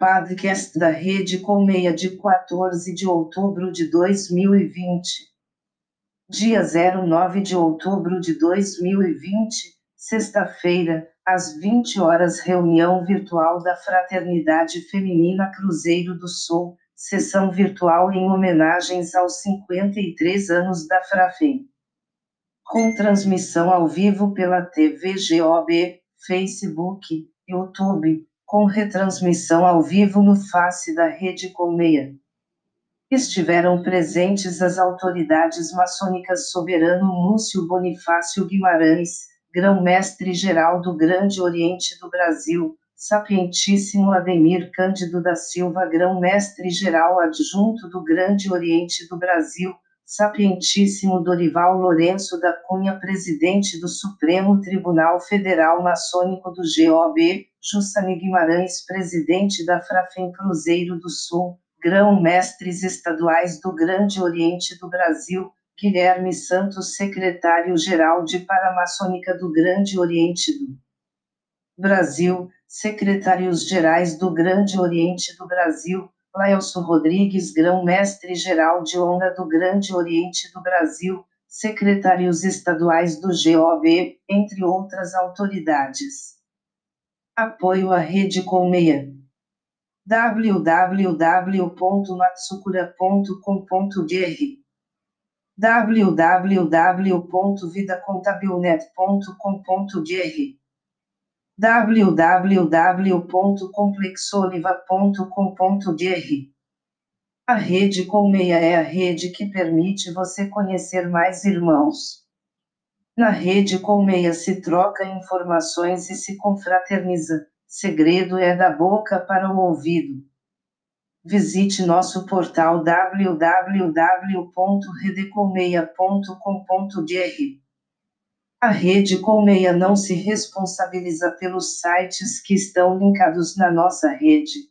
Podcast da Rede Colmeia de 14 de outubro de 2020. Dia 09 de outubro de 2020, sexta-feira, às 20 horas, reunião virtual da Fraternidade Feminina Cruzeiro do Sul, sessão virtual em homenagens aos 53 anos da Frafem. Com transmissão ao vivo pela TV GOB, Facebook, YouTube, com retransmissão ao vivo no face da Rede Colmeia. Estiveram presentes as autoridades maçônicas Soberano Múcio Bonifácio Guimarães, Grão-Mestre Geral do Grande Oriente do Brasil, Sapientíssimo Ademir Cândido da Silva Grão-Mestre Geral Adjunto do Grande Oriente do Brasil, Sapientíssimo Dorival Lourenço da Cunha Presidente do Supremo Tribunal Federal Maçônico do GOB, Jussani Guimarães Presidente da Frafem Cruzeiro do Sul, Grão-Mestres Estaduais do Grande Oriente do Brasil, Guilherme Santos Secretário-Geral de Paramaçônica do Grande Oriente do Brasil, Secretários-Gerais do Grande Oriente do Brasil, Laelson Rodrigues Grão-Mestre Geral de Honra do Grande Oriente do Brasil, secretários estaduais do GOB, entre outras autoridades. Apoio à Rede Colmeia www.matsukura.com.br www.vidacontabilnet.com.br www.complexoliva.com.br A rede Colmeia é a rede que permite você conhecer mais irmãos. Na rede Colmeia se troca informações e se confraterniza. Segredo é da boca para o ouvido. Visite nosso portal www.redecolmeia.com.br a rede Colmeia não se responsabiliza pelos sites que estão linkados na nossa rede.